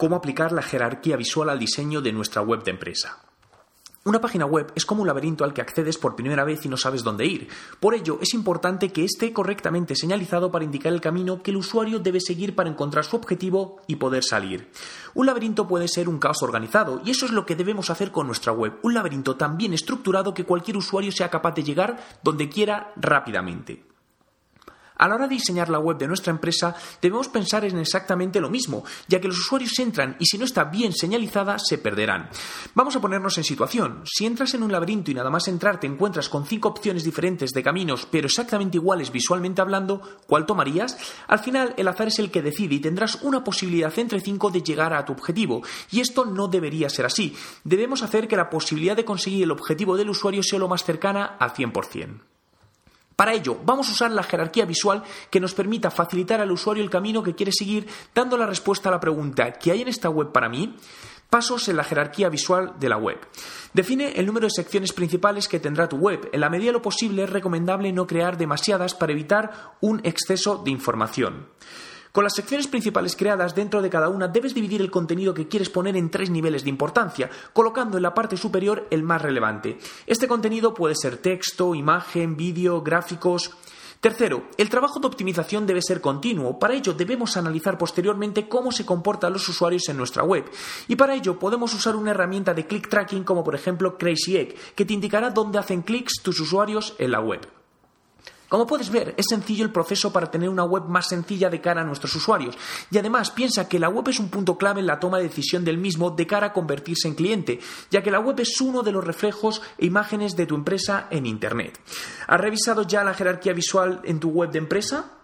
cómo aplicar la jerarquía visual al diseño de nuestra web de empresa. Una página web es como un laberinto al que accedes por primera vez y no sabes dónde ir. Por ello, es importante que esté correctamente señalizado para indicar el camino que el usuario debe seguir para encontrar su objetivo y poder salir. Un laberinto puede ser un caos organizado y eso es lo que debemos hacer con nuestra web. Un laberinto tan bien estructurado que cualquier usuario sea capaz de llegar donde quiera rápidamente. A la hora de diseñar la web de nuestra empresa, debemos pensar en exactamente lo mismo, ya que los usuarios entran y si no está bien señalizada, se perderán. Vamos a ponernos en situación. Si entras en un laberinto y nada más entrar te encuentras con cinco opciones diferentes de caminos, pero exactamente iguales visualmente hablando, ¿cuál tomarías? Al final, el azar es el que decide y tendrás una posibilidad entre cinco de llegar a tu objetivo. Y esto no debería ser así. Debemos hacer que la posibilidad de conseguir el objetivo del usuario sea lo más cercana al 100%. Para ello, vamos a usar la jerarquía visual que nos permita facilitar al usuario el camino que quiere seguir, dando la respuesta a la pregunta ¿qué hay en esta web para mí? Pasos en la jerarquía visual de la web. Define el número de secciones principales que tendrá tu web. En la medida de lo posible es recomendable no crear demasiadas para evitar un exceso de información. Con las secciones principales creadas dentro de cada una debes dividir el contenido que quieres poner en tres niveles de importancia, colocando en la parte superior el más relevante. Este contenido puede ser texto, imagen, vídeo, gráficos. Tercero, el trabajo de optimización debe ser continuo. Para ello debemos analizar posteriormente cómo se comportan los usuarios en nuestra web. Y para ello podemos usar una herramienta de click tracking como por ejemplo Crazy Egg, que te indicará dónde hacen clics tus usuarios en la web. Como puedes ver, es sencillo el proceso para tener una web más sencilla de cara a nuestros usuarios. Y además piensa que la web es un punto clave en la toma de decisión del mismo de cara a convertirse en cliente, ya que la web es uno de los reflejos e imágenes de tu empresa en Internet. ¿Has revisado ya la jerarquía visual en tu web de empresa?